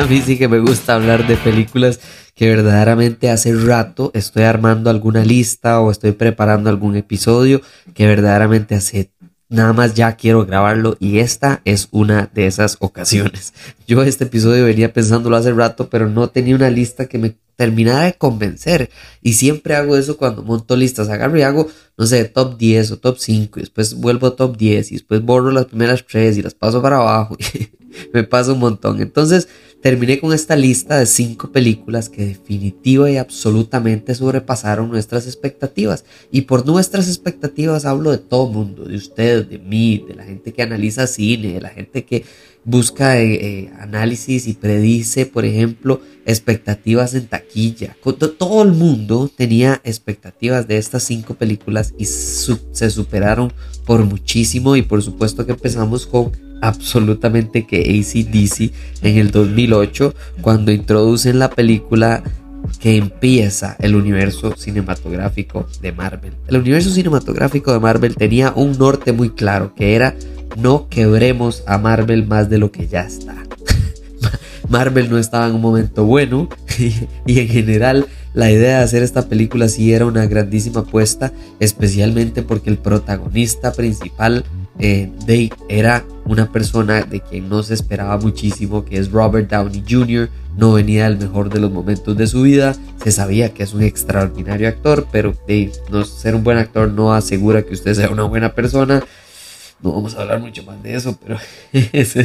A mí sí que me gusta hablar de películas que verdaderamente hace rato estoy armando alguna lista o estoy preparando algún episodio que verdaderamente hace nada más ya quiero grabarlo y esta es una de esas ocasiones. Yo este episodio venía pensándolo hace rato, pero no tenía una lista que me terminara de convencer. Y siempre hago eso cuando monto listas. Agarro y hago, no sé, top 10 o top 5 y después vuelvo a top 10 y después borro las primeras 3 y las paso para abajo. me paso un montón. Entonces, Terminé con esta lista de cinco películas que definitiva y absolutamente sobrepasaron nuestras expectativas. Y por nuestras expectativas hablo de todo mundo, de ustedes, de mí, de la gente que analiza cine, de la gente que busca eh, eh, análisis y predice, por ejemplo, expectativas en taquilla. Todo el mundo tenía expectativas de estas cinco películas y se superaron por muchísimo. Y por supuesto que empezamos con absolutamente que ACDC en el 2008 cuando introducen la película que empieza el universo cinematográfico de Marvel. El universo cinematográfico de Marvel tenía un norte muy claro que era no quebremos a Marvel más de lo que ya está. Marvel no estaba en un momento bueno y, en general la idea de hacer esta película sí era una grandísima apuesta, especialmente porque el protagonista principal eh, era una persona de quien no se esperaba muchísimo, que es Robert Downey Jr., no venía del mejor de los momentos de su vida, se sabía que es un extraordinario actor, pero Dave, no, ser un buen actor no asegura que usted sea una buena persona. No vamos a hablar mucho más de eso, pero eso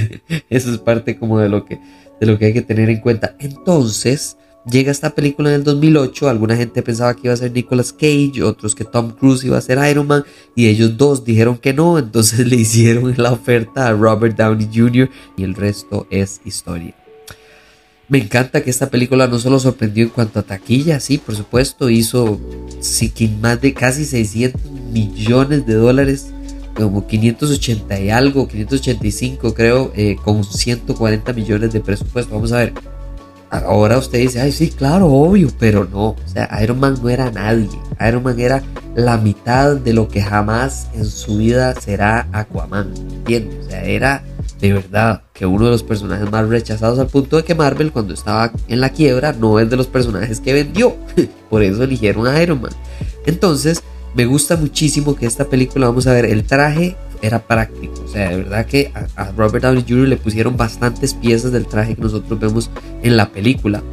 es parte como de lo que, de lo que hay que tener en cuenta. Entonces, Llega esta película en el 2008, alguna gente pensaba que iba a ser Nicolas Cage, otros que Tom Cruise iba a ser Iron Man y ellos dos dijeron que no, entonces le hicieron la oferta a Robert Downey Jr. y el resto es historia. Me encanta que esta película no solo sorprendió en cuanto a taquilla, sí, por supuesto, hizo más de casi 600 millones de dólares, como 580 y algo, 585 creo, eh, con 140 millones de presupuesto. Vamos a ver, Ahora usted dice, ay, sí, claro, obvio, pero no. O sea, Iron Man no era nadie. Iron Man era la mitad de lo que jamás en su vida será Aquaman. ¿Entiendes? O sea, era de verdad que uno de los personajes más rechazados al punto de que Marvel, cuando estaba en la quiebra, no es de los personajes que vendió. Por eso eligieron a Iron Man. Entonces, me gusta muchísimo que esta película, vamos a ver, el traje era práctico. O sea, de verdad que a, Robert Downey Jr. le pusieron bastantes piezas del traje que nosotros vemos en la película.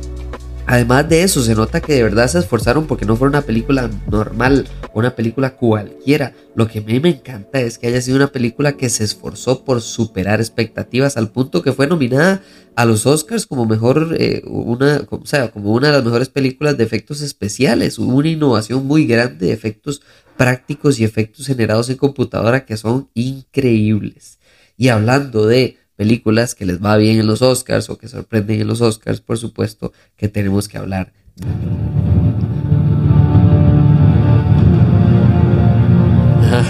Además de eso, se nota que de verdad se esforzaron porque no fue una película normal, una película cualquiera. Lo que a mí me encanta es que haya sido una película que se esforzó por superar expectativas al punto que fue nominada a los Oscars como mejor, eh, una, o sea, como una de las mejores películas de efectos especiales. Hubo una innovación muy grande de efectos prácticos y efectos generados en computadora que son increíbles. Y hablando de películas que les va bien en los Oscars o que sorprenden en los Oscars, por supuesto que tenemos que hablar.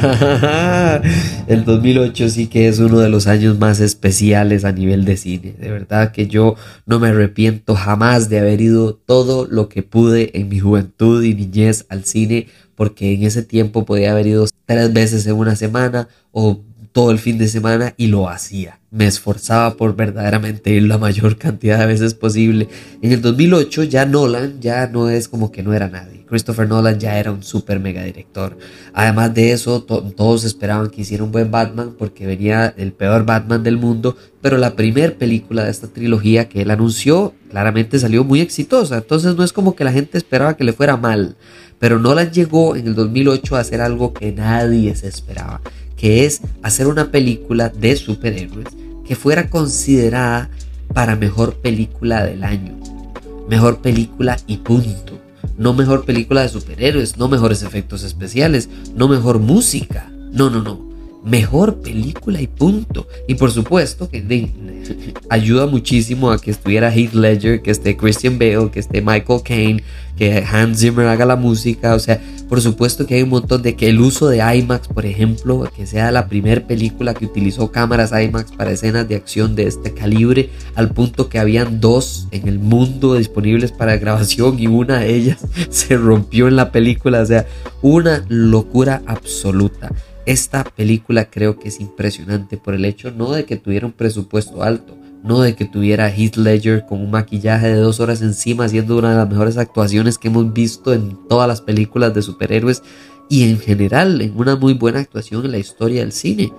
El 2008 sí que es uno de los años más especiales a nivel de cine. De verdad que yo no me arrepiento jamás de haber ido todo lo que pude en mi juventud y niñez al cine porque en ese tiempo podía haber ido tres veces en una semana o todo el fin de semana y lo hacía. Me esforzaba por verdaderamente ir la mayor cantidad de veces posible. En el 2008 ya Nolan ya no es como que no era nadie. Christopher Nolan ya era un super mega director. Además de eso, todos esperaban que hiciera un buen Batman porque venía el peor Batman del mundo. Pero la primera película de esta trilogía que él anunció claramente salió muy exitosa. Entonces no es como que la gente esperaba que le fuera mal. Pero Nolan llegó en el 2008 a hacer algo que nadie se esperaba, que es hacer una película de superhéroes que fuera considerada para mejor película del año. Mejor película y punto. No mejor película de superhéroes, no mejores efectos especiales, no mejor música. No, no, no. Mejor película y punto. Y por supuesto que ayuda muchísimo a que estuviera Heath Ledger, que esté Christian Bale, que esté Michael Caine, que Hans Zimmer haga la música. O sea, por supuesto que hay un montón de que el uso de IMAX, por ejemplo, que sea la primera película que utilizó cámaras IMAX para escenas de acción de este calibre, al punto que habían dos en el mundo disponibles para grabación y una de ellas se rompió en la película. O sea, una locura absoluta. Esta película creo que es impresionante por el hecho no de que tuviera un presupuesto alto, no de que tuviera Heath Ledger con un maquillaje de dos horas encima haciendo una de las mejores actuaciones que hemos visto en todas las películas de superhéroes y en general en una muy buena actuación en la historia del cine.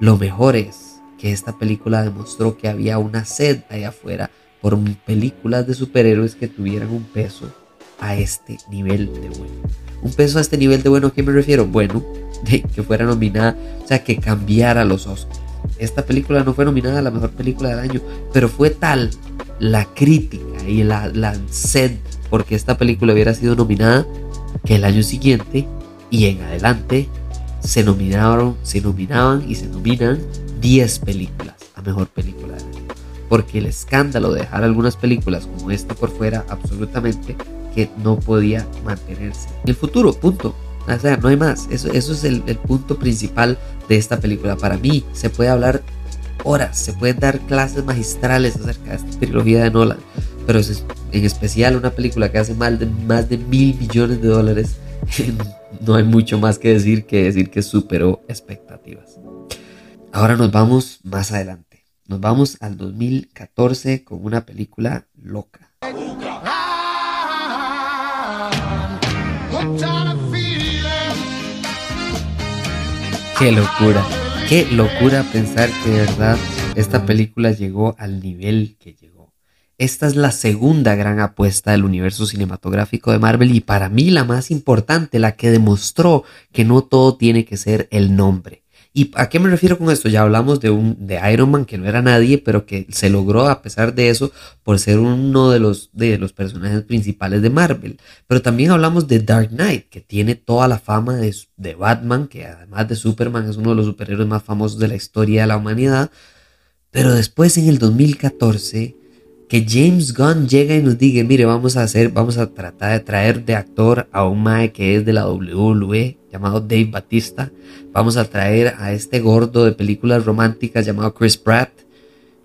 Lo mejor es que esta película demostró que había una sed allá afuera por películas de superhéroes que tuvieran un peso a este nivel de bueno. Un peso a este nivel de bueno, ¿a qué me refiero? Bueno, de que fuera nominada, o sea, que cambiara los Oscars. Esta película no fue nominada a la mejor película del año, pero fue tal la crítica y la, la sed porque esta película hubiera sido nominada que el año siguiente y en adelante se nominaron, se nominaban y se nominan 10 películas a mejor película del año. Porque el escándalo de dejar algunas películas como esta por fuera absolutamente que no podía mantenerse. En el futuro, punto. O sea, no hay más. Eso, eso es el, punto principal de esta película. Para mí se puede hablar horas, se pueden dar clases magistrales acerca de esta trilogía de Nolan. Pero es, en especial una película que hace más de, más de mil millones de dólares. no hay mucho más que decir que decir que superó expectativas. Ahora nos vamos más adelante. Nos vamos al 2014 con una película loca. Qué locura, qué locura pensar que de verdad esta película llegó al nivel que llegó. Esta es la segunda gran apuesta del universo cinematográfico de Marvel y para mí la más importante, la que demostró que no todo tiene que ser el nombre. ¿Y a qué me refiero con esto? Ya hablamos de un de Iron Man que no era nadie, pero que se logró a pesar de eso por ser uno de los, de los personajes principales de Marvel. Pero también hablamos de Dark Knight, que tiene toda la fama de, de Batman, que además de Superman es uno de los superhéroes más famosos de la historia de la humanidad. Pero después en el 2014 que James Gunn llega y nos diga, mire, vamos a hacer, vamos a tratar de traer de actor a un mae que es de la WWE, llamado Dave Batista. Vamos a traer a este gordo de películas románticas llamado Chris Pratt,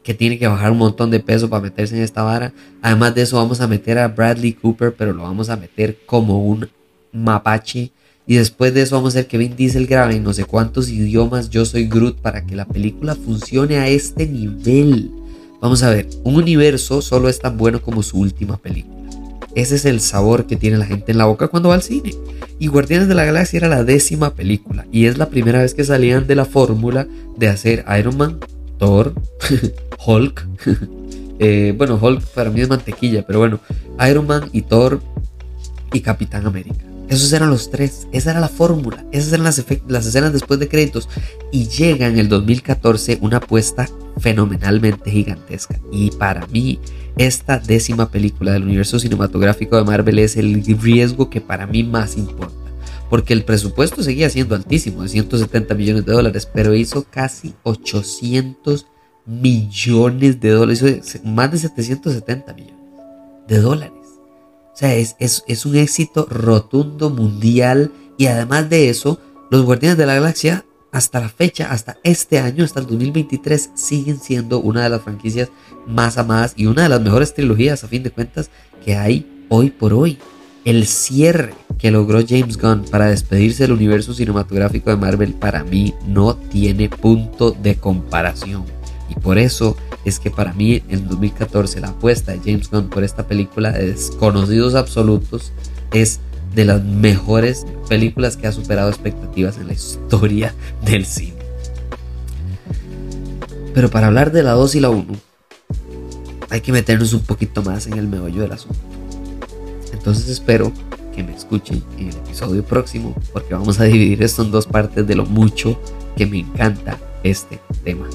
que tiene que bajar un montón de peso para meterse en esta vara. Además de eso, vamos a meter a Bradley Cooper, pero lo vamos a meter como un mapache. Y después de eso vamos a hacer que Vin Diesel grabe en no sé cuántos idiomas Yo Soy Groot para que la película funcione a este nivel. Vamos a ver, un universo solo es tan bueno como su última película. Ese es el sabor que tiene la gente en la boca cuando va al cine. Y Guardianes de la Galaxia era la décima película y es la primera vez que salían de la fórmula de hacer Iron Man, Thor, Hulk. Eh, bueno, Hulk para mí es mantequilla, pero bueno, Iron Man y Thor y Capitán América. Esos eran los tres, esa era la fórmula, esas eran las, escenas después de créditos. Y llega en el 2014 una apuesta fenomenalmente gigantesca. Y para mí, esta décima película del universo cinematográfico de Marvel es el riesgo que para mí más importa. Porque el presupuesto seguía siendo altísimo, de 170 millones de dólares, pero hizo casi 800 millones de dólares, hizo más de 770 millones de dólares. O sea, es, es, un éxito rotundo mundial y además de eso, los Guardianes de la Galaxia hasta la fecha, hasta este año, hasta el 2023, siguen siendo una de las franquicias más amadas y una de las mejores trilogías, a fin de cuentas, que hay hoy por hoy. El cierre que logró James Gunn para despedirse del universo cinematográfico de Marvel para mí no tiene punto de comparación. Y por eso es que para mí en 2014 la apuesta de James Gunn por esta película de desconocidos absolutos es de las mejores películas que ha superado expectativas en la historia del cine. Pero para hablar de la 2 y la 1, hay que meternos un poquito más en el meollo del asunto. Entonces espero que me escuchen en el episodio próximo, porque vamos a dividir esto en dos partes de lo mucho que me encanta este tema.